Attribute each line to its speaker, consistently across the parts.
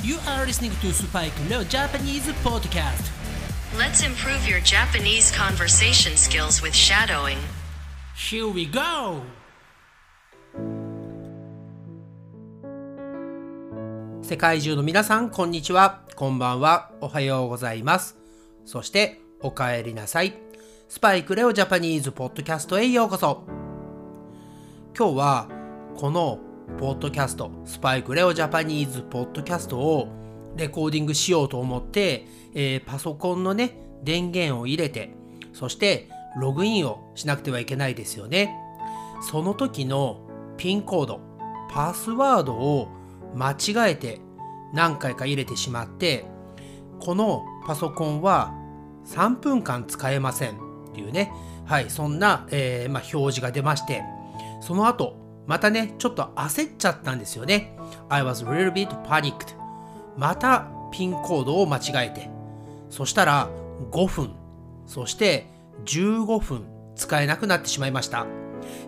Speaker 1: You are listening to Spike Leo Japanese Podcast.
Speaker 2: Let's improve your Japanese conversation skills with shadowing.
Speaker 1: Here we go! 世界中の皆さん、こんにちは。こんばんは。おはようございます。そして、お帰りなさい。スパイクレオジャパニーズポッドキャストへようこそ。今日は、このポッドキャスト、スパイクレオジャパニーズポッドキャストをレコーディングしようと思って、えー、パソコンのね、電源を入れて、そしてログインをしなくてはいけないですよね。その時のピンコード、パスワードを間違えて何回か入れてしまって、このパソコンは3分間使えませんっていうね、はい、そんな、えー、まあ、表示が出まして、その後、またね、ちょっと焦っちゃったんですよね。I was a little bit panicked. またピンコードを間違えて、そしたら5分、そして15分使えなくなってしまいました。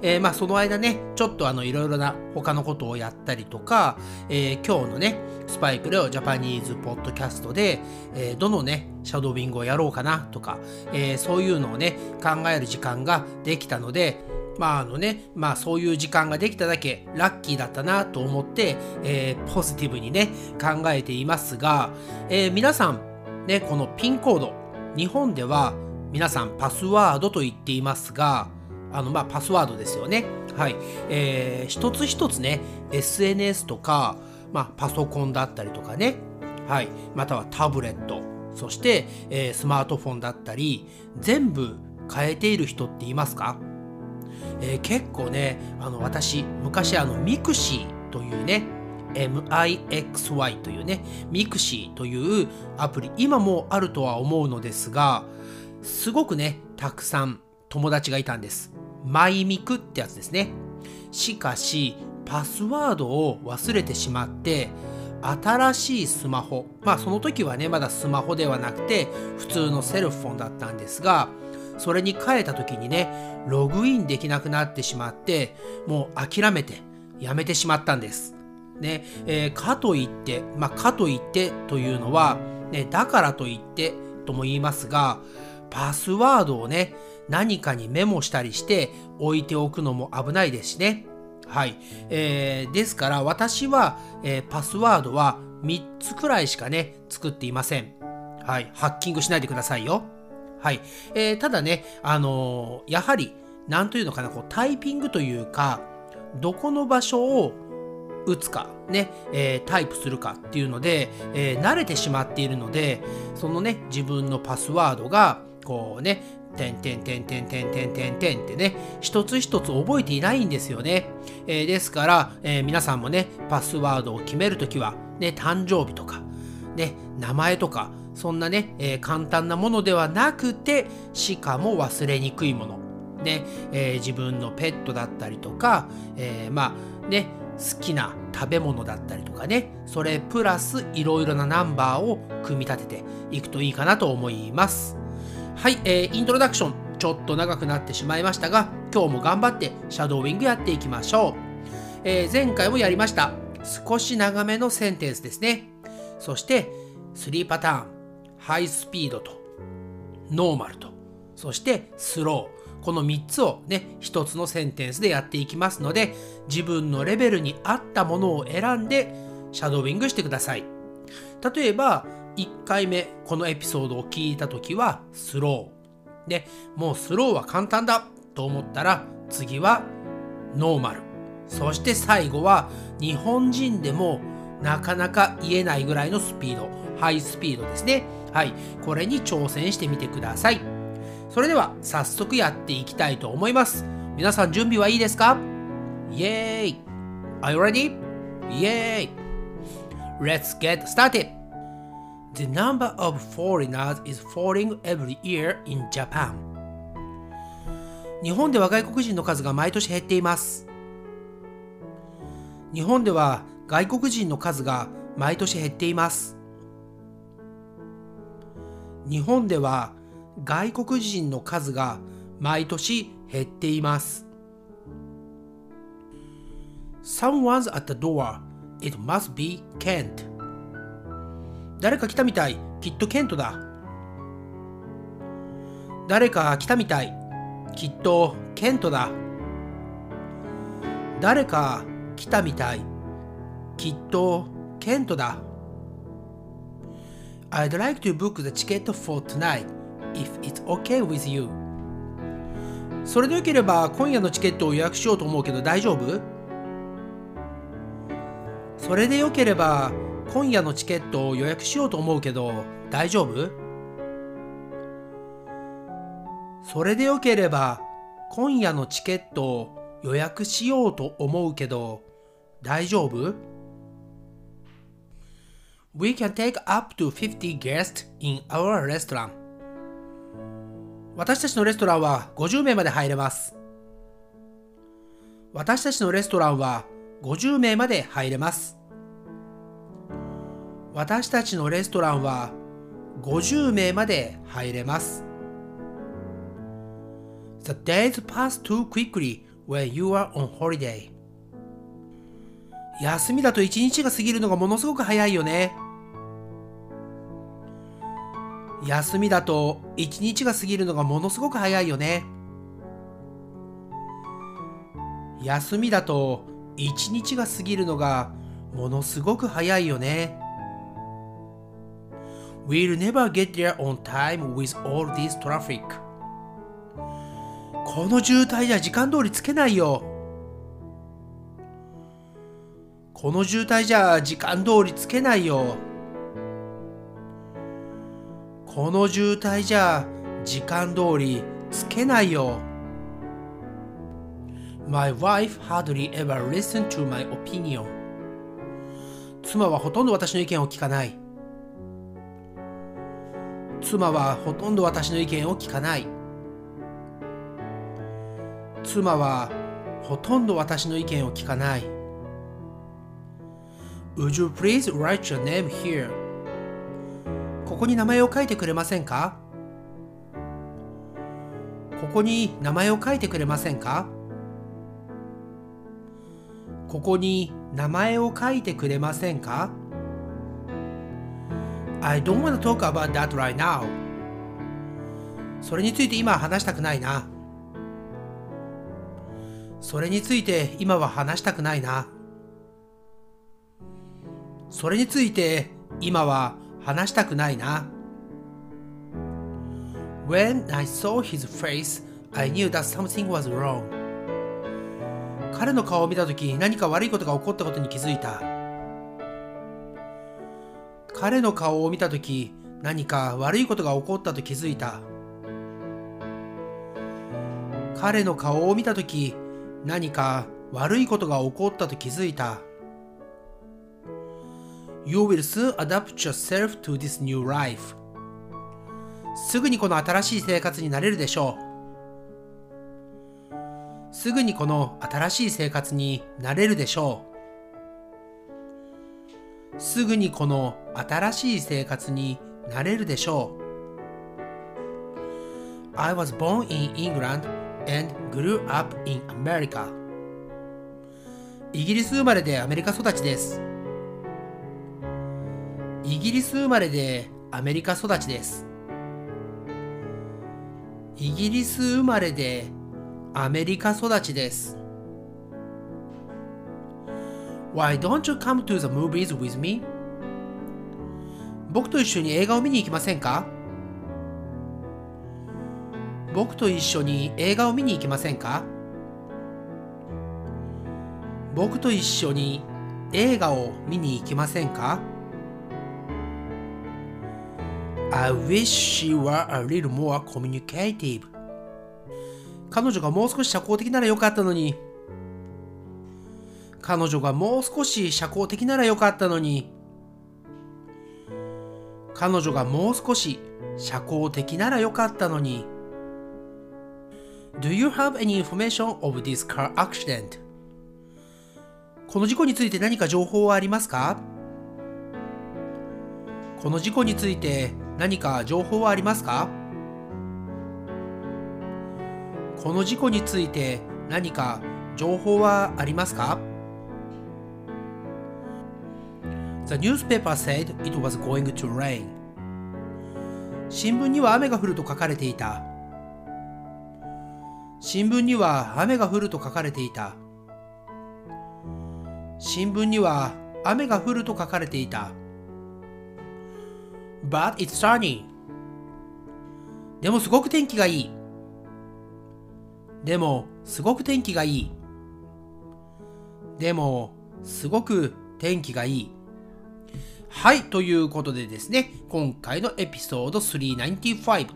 Speaker 1: えー、まあその間ね、ちょっとあのいろいろな他のことをやったりとか、えー、今日のね、スパイクレオジャパニーズポッドキャストで、えー、どのね、シャドービングをやろうかなとか、えそういうのをね、考える時間ができたので、まああのね、まあそういう時間ができただけラッキーだったなと思って、えー、ポジティブにね、考えていますが、えー、皆さん、ね、このピンコード、日本では皆さんパスワードと言っていますが、あのまあパスワードですよね。はい。えー、一つ一つね、SNS とか、まあパソコンだったりとかね、はい。またはタブレット、そして、えー、スマートフォンだったり、全部変えている人っていますか？えー、結構ねあの私昔あのミクシーというね mixi というねミクシーというアプリ今もあるとは思うのですがすごくねたくさん友達がいたんです。マイミクってやつですね。しかしパスワードを忘れてしまって新しいスマホ。まあその時はねまだスマホではなくて普通のセルフォンだったんですがそれに変えた時にね、ログインできなくなってしまって、もう諦めてやめてしまったんです。ね、えー、かといって、まあ、かといってというのは、ね、だからといってとも言いますが、パスワードをね、何かにメモしたりして置いておくのも危ないですしね。はい。えー、ですから私は、えー、パスワードは3つくらいしかね、作っていません。はい。ハッキングしないでくださいよ。はい。えー、ただね、あのー、やはり、なんというのかな、こう、タイピングというか、どこの場所を打つか、ね、えー、タイプするかっていうので、えー、慣れてしまっているので、そのね、自分のパスワードが、こうね、てんてんてんてんてんてんてんてんってね、一つ一つ覚えていないんですよね。えー、ですから、えー、皆さんもね、パスワードを決めるときは、ね、誕生日とか、ね、名前とか、そんなね、えー、簡単なものではなくて、しかも忘れにくいもの。ね、えー、自分のペットだったりとか、えー、まあね、好きな食べ物だったりとかね、それプラスいろいろなナンバーを組み立てていくといいかなと思います。はい、えー、イントロダクション、ちょっと長くなってしまいましたが、今日も頑張ってシャドーイングやっていきましょう。えー、前回もやりました。少し長めのセンテンスですね。そして、3パターン。ハイスピードとノーマルとそしてスロー。この3つをね1つのセンテンスでやっていきますので自分のレベルに合ったものを選んでシャドーイングしてください。例えば1回目このエピソードを聞いた時はスロー。でもうスローは簡単だと思ったら次はノーマル。そして最後は日本人でもなかなか言えないぐらいのスピード。ハイスピードですね。はい、これに挑戦してみてください。それでは早速やっていきたいと思います。皆さん準備はいいですか？イエーイ Are you ready? イエーイ Let's get started! The number of foreigners is falling every year in Japan. 日本では外国人の数が毎年減っています。日本では外国人の数が毎年減っています。日本では外国人の数が毎年減っています。Someone's at the door. It must be Kent. 誰か来たみたい。きっとケントだ。誰か来たみたい。きっとケントだ。誰か来たみたい。きっとケントだ。I'd like to book the ticket for tonight if it's okay with you. それでよければ今夜のチケットを予約しようと思うけど大丈夫？それでよければ今夜のチケットを予約しようと思うけど大丈夫？それでよければ今夜のチケットを予約しようと思うけど大丈夫？We can take up to 50 guests in our restaurant. 私たちのレストランは50名まで入れます。私たちのレストランは50名まで入れます。私たちのレストランは50名まで入れます。The days pass too quickly when you are on holiday. 休みだと一日が過ぎるのがものすごく早いよね。休みだと一日が過ぎるのがものすごく早いよね。休みだと一日が過ぎるのがものすごく早いよね。We'll never get there on time with all this traffic. この渋滞じゃ時間通りつけないよ。この渋滞じゃ時間通りつけないよ。この渋滞じゃ時間通りつけないよ。My wife hardly ever listened to my opinion. 妻はほとんど私の意見を聞かない。妻はほとんど私の意見を聞かない。妻はほとんど私の意見を聞かない。Would you please write your name here? ここに名前を書いてくれませんか？ここに名前を書いてくれませんか？ここに名前を書いてくれませんか ?I don't want to talk about that right now. それについて今は話したくないな。それについて今は話したくないな。それについて今は話したくないな。When I saw his face, I knew that something was wrong. 彼の顔を見たとき何か悪いことが起こったことに気づいた。彼の顔を見たとき何か悪いことが起こったと気づいた。彼の顔を見たとき何か悪いことが起こったと気づいた。You will soon adapt yourself to this new life. すぐにこの新しい生活になれるでしょう。すぐにこの新しい生活になれるでしょう。すぐにこの新しい生活になれるでしょう。I was born in England and grew up in America. イギリス生まれでアメリカ育ちです。イギリス生まれでアメリカ育ちです。イギリス生まれでアメリカ育ちです。Why don't you come to the movies with me? 僕と一緒に映画を見に行きませんか？僕と一緒に映画を見に行きませんか？僕と一緒に映画を見に行きませんか？I wish she were a little more communicative. 彼女がもう少し社交的ならよかったのに。彼女がもう少し社交的ならよかったのに。彼女がもう少し社交的ならよかったのに。Do you have any information of this car accident? この事故について何か情報はありますか？この事故について何か情報はありますか？この事故について何か情報はありますか？The newspaper said it was going to rain. 新聞には雨が降ると書かれていた。新聞には雨が降ると書かれていた。新聞には雨が降ると書かれていた。But it's sunny. でもすごく天気がいい。でもすごく天気がいい。でもすごく天気がいい。はい、ということでですね、今回のエピソード395、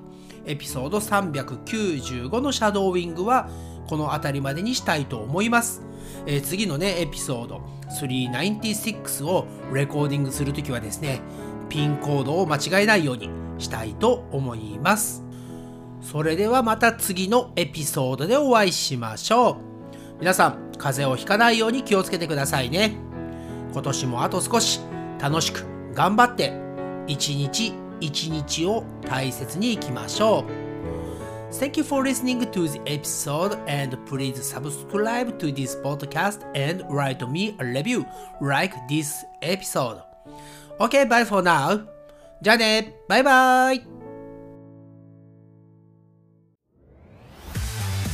Speaker 1: エピソード395のシャドーウィングはこの辺りまでにしたいと思います。えー、次のね、エピソード396をレコーディングするときはですね、ピンコードを間違えないようにしたいと思います。それではまた次のエピソードでお会いしましょう。皆さん、風邪をひかないように気をつけてくださいね。今年もあと少し楽しく頑張って一日一日を大切にいきましょう。Thank you for listening to the episode and please subscribe to this podcast and write me a review like this episode. Okay, bye for now. じゃあね、バイバイ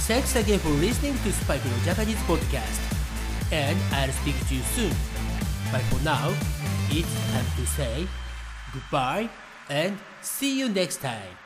Speaker 1: Thanks again for listening to Spike no Japanese podcast. And I'll speak to you soon. But for now, it's time to say goodbye and see you next time.